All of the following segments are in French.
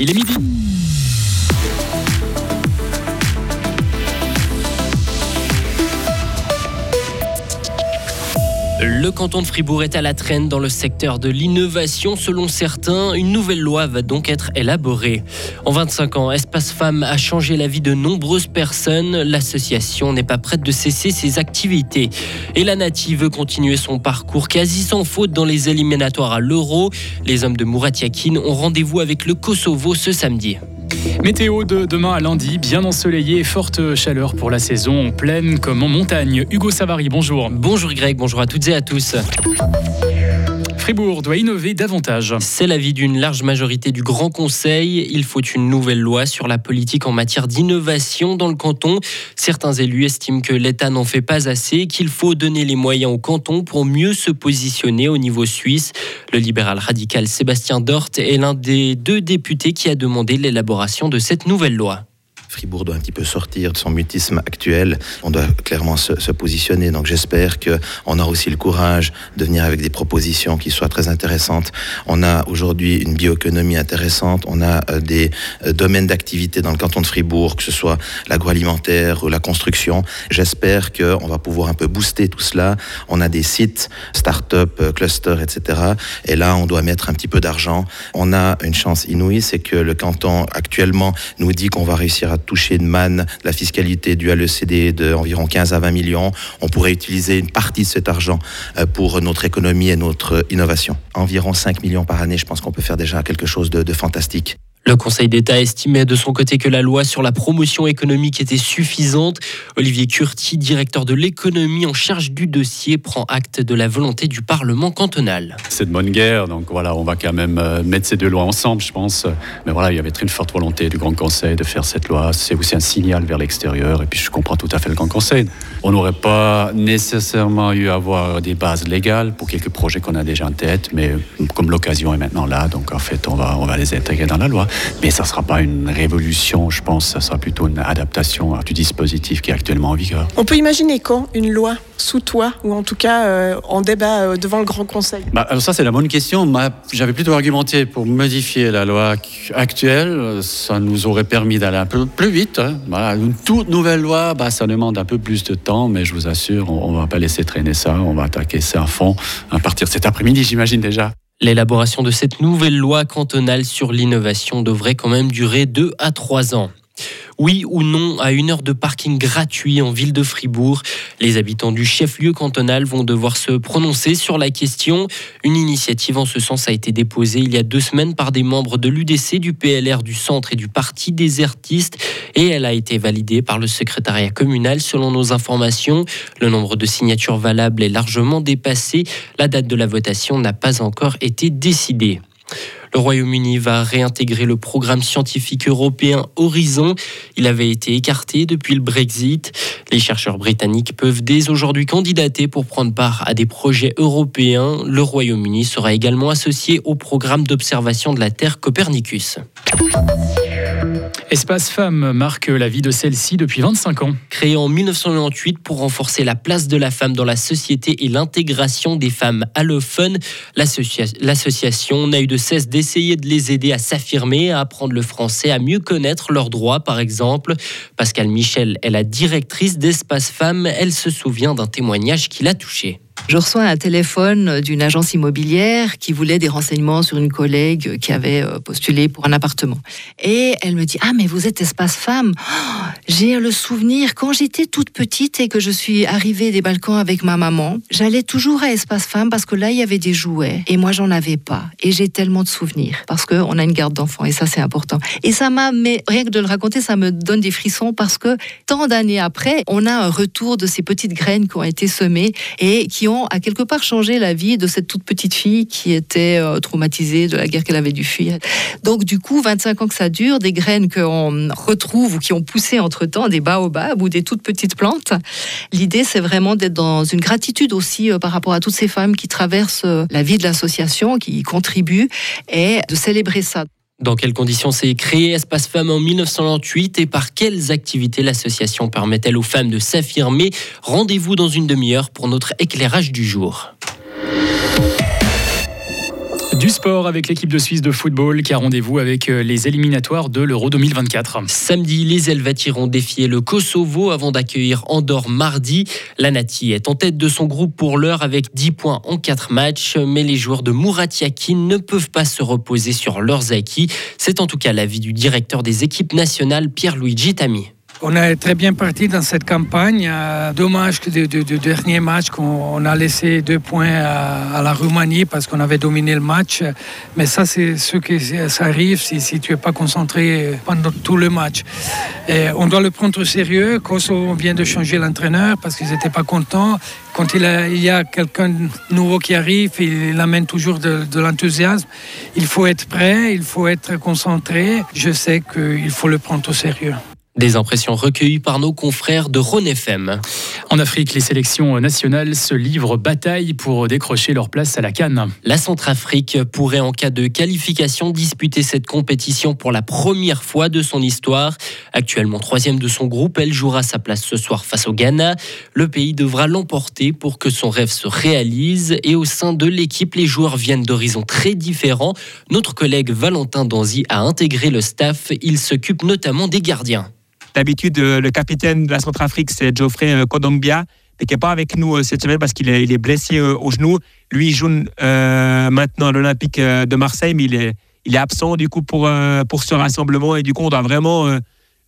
Il est midi. Le canton de Fribourg est à la traîne dans le secteur de l'innovation. Selon certains, une nouvelle loi va donc être élaborée. En 25 ans, Espace Femmes a changé la vie de nombreuses personnes. L'association n'est pas prête de cesser ses activités. Et la Native veut continuer son parcours quasi sans faute dans les éliminatoires à l'Euro. Les hommes de Murat Yakin ont rendez-vous avec le Kosovo ce samedi. Météo de demain à lundi, bien ensoleillé forte chaleur pour la saison en pleine comme en montagne. Hugo Savary, bonjour. Bonjour Greg, bonjour à toutes et à tous. Fribourg doit innover davantage. C'est l'avis d'une large majorité du Grand Conseil. Il faut une nouvelle loi sur la politique en matière d'innovation dans le canton. Certains élus estiment que l'État n'en fait pas assez, qu'il faut donner les moyens au canton pour mieux se positionner au niveau suisse. Le libéral radical Sébastien Dort est l'un des deux députés qui a demandé l'élaboration de cette nouvelle loi. Fribourg doit un petit peu sortir de son mutisme actuel. On doit clairement se, positionner. Donc j'espère qu'on aura aussi le courage de venir avec des propositions qui soient très intéressantes. On a aujourd'hui une bioéconomie intéressante. On a euh, des euh, domaines d'activité dans le canton de Fribourg, que ce soit l'agroalimentaire ou la construction. J'espère qu'on va pouvoir un peu booster tout cela. On a des sites, start-up, euh, clusters, etc. Et là, on doit mettre un petit peu d'argent. On a une chance inouïe, c'est que le canton actuellement nous dit qu'on va réussir à toucher une manne de la fiscalité due à l'ECD d'environ 15 à 20 millions. On pourrait utiliser une partie de cet argent euh, pour notre économie et notre innovation. Environ 5 millions par année, je pense qu'on peut faire déjà quelque chose de, de fantastique. Le Conseil d'État estimait de son côté que la loi sur la promotion économique était suffisante. Olivier Curti, directeur de l'économie en charge du dossier, prend acte de la volonté du Parlement cantonal. C'est de bonne guerre, donc voilà, on va quand même euh, mettre ces deux lois ensemble, je pense. Mais voilà, il y avait très une forte volonté du Grand Conseil de faire cette loi. C'est aussi un signal vers l'extérieur, et puis je comprends tout à fait le Grand Conseil. On n'aurait pas nécessairement eu à avoir des bases légales pour quelques projets qu'on a déjà en tête, mais comme l'occasion est maintenant là, donc en fait, on va, on va les intégrer dans la loi. Mais ça ne sera pas une révolution, je pense, ça sera plutôt une adaptation du dispositif qui est actuellement en vigueur. On peut imaginer quand une loi sous toi, ou en tout cas euh, en débat euh, devant le Grand Conseil? Bah, alors Ça, c'est la bonne question. J'avais plutôt argumenté pour modifier la loi actuelle. Ça nous aurait permis d'aller un peu plus vite. Hein. Une toute nouvelle loi, bah, ça demande un peu plus de temps, mais je vous assure, on ne va pas laisser traîner ça. On va attaquer ça à fond à partir de cet après-midi, j'imagine déjà. L'élaboration de cette nouvelle loi cantonale sur l'innovation devrait quand même durer deux à trois ans oui ou non à une heure de parking gratuit en ville de Fribourg. Les habitants du chef-lieu cantonal vont devoir se prononcer sur la question. Une initiative en ce sens a été déposée il y a deux semaines par des membres de l'UDC, du PLR du Centre et du Parti des artistes et elle a été validée par le secrétariat communal selon nos informations. Le nombre de signatures valables est largement dépassé. La date de la votation n'a pas encore été décidée. Le Royaume-Uni va réintégrer le programme scientifique européen Horizon. Il avait été écarté depuis le Brexit. Les chercheurs britanniques peuvent dès aujourd'hui candidater pour prendre part à des projets européens. Le Royaume-Uni sera également associé au programme d'observation de la Terre Copernicus. Espace Femmes marque la vie de celle-ci depuis 25 ans. Créé en 1998 pour renforcer la place de la femme dans la société et l'intégration des femmes allophones, l'association n'a eu de cesse d'essayer de les aider à s'affirmer, à apprendre le français, à mieux connaître leurs droits par exemple. Pascal Michel est la directrice d'Espace Femmes. Elle se souvient d'un témoignage qui l'a touchée. Je reçois un téléphone d'une agence immobilière qui voulait des renseignements sur une collègue qui avait euh, postulé pour un appartement. Et elle me dit Ah, mais vous êtes espace femme oh, J'ai le souvenir, quand j'étais toute petite et que je suis arrivée des balcons avec ma maman, j'allais toujours à espace femme parce que là, il y avait des jouets et moi, j'en avais pas. Et j'ai tellement de souvenirs parce qu'on a une garde d'enfants et ça, c'est important. Et ça m'a, mais rien que de le raconter, ça me donne des frissons parce que tant d'années après, on a un retour de ces petites graines qui ont été semées et qui ont a quelque part changé la vie de cette toute petite fille qui était euh, traumatisée de la guerre qu'elle avait dû fuir. Donc du coup, 25 ans que ça dure, des graines qu'on retrouve ou qui ont poussé entre-temps, des baobabs ou des toutes petites plantes. L'idée, c'est vraiment d'être dans une gratitude aussi euh, par rapport à toutes ces femmes qui traversent euh, la vie de l'association, qui y contribuent, et de célébrer ça. Dans quelles conditions s'est créé Espace Femmes en 1998 et par quelles activités l'association permet-elle aux femmes de s'affirmer? Rendez-vous dans une demi-heure pour notre éclairage du jour. Sport avec l'équipe de Suisse de football qui a rendez-vous avec euh, les éliminatoires de l'Euro 2024. Samedi, les Helvètes iront défier le Kosovo avant d'accueillir Andorre mardi. La Nati est en tête de son groupe pour l'heure avec 10 points en 4 matchs, mais les joueurs de Murat Yakin ne peuvent pas se reposer sur leurs acquis. C'est en tout cas l'avis du directeur des équipes nationales, Pierre-Louis Tami. On est très bien parti dans cette campagne. Dommage que du, dernier match qu'on a laissé deux points à, la Roumanie parce qu'on avait dominé le match. Mais ça, c'est ce qui ça arrive si, tu n'es pas concentré pendant tout le match. On doit le prendre au sérieux. Kosovo vient de changer l'entraîneur parce qu'ils n'étaient pas contents. Quand il, y a quelqu'un nouveau qui arrive, il amène toujours de l'enthousiasme. Il faut être prêt, il faut être concentré. Je sais qu'il faut le prendre au sérieux. Des impressions recueillies par nos confrères de Rhône FM. En Afrique, les sélections nationales se livrent bataille pour décrocher leur place à la Cannes. La Centrafrique pourrait, en cas de qualification, disputer cette compétition pour la première fois de son histoire. Actuellement troisième de son groupe, elle jouera sa place ce soir face au Ghana. Le pays devra l'emporter pour que son rêve se réalise. Et au sein de l'équipe, les joueurs viennent d'horizons très différents. Notre collègue Valentin Danzy a intégré le staff. Il s'occupe notamment des gardiens. D'habitude, euh, le capitaine de la Centrafrique, c'est Geoffrey euh, Kodombia, mais qui n'est pas avec nous euh, cette semaine parce qu'il est, blessé au genou. Lui, il joue maintenant à l'Olympique de Marseille, mais il est, il est absent du coup pour, pour ce rassemblement. Et du coup, on doit vraiment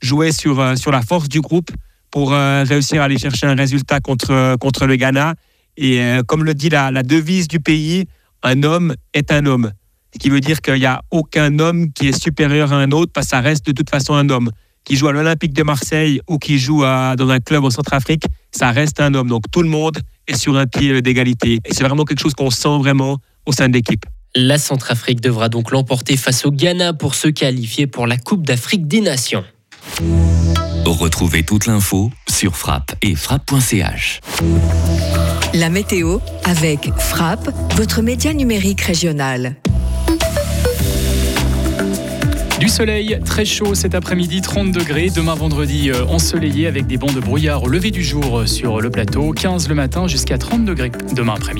jouer sur, sur la force du groupe pour réussir à aller chercher un résultat contre, contre le Ghana. Et comme le dit la, la devise du pays, un homme est un homme. Ce qui veut dire qu'il n'y a aucun homme qui est supérieur à un autre, parce que ça reste de toute façon un homme qui joue à l'Olympique de Marseille ou qui joue dans un club au Centrafrique, ça reste un homme. Donc tout le monde est sur un pied d'égalité. Et c'est vraiment quelque chose qu'on sent vraiment au sein de l'équipe. La Centrafrique devra donc l'emporter face au Ghana pour se qualifier pour la Coupe d'Afrique des Nations. Retrouvez toute l'info sur frappe et frappe.ch. La météo avec Frappe, votre média numérique régional. Du soleil, très chaud cet après-midi, 30 degrés. Demain vendredi, euh, ensoleillé avec des bancs de brouillard au lever du jour euh, sur le plateau. 15 le matin jusqu'à 30 degrés demain après-midi.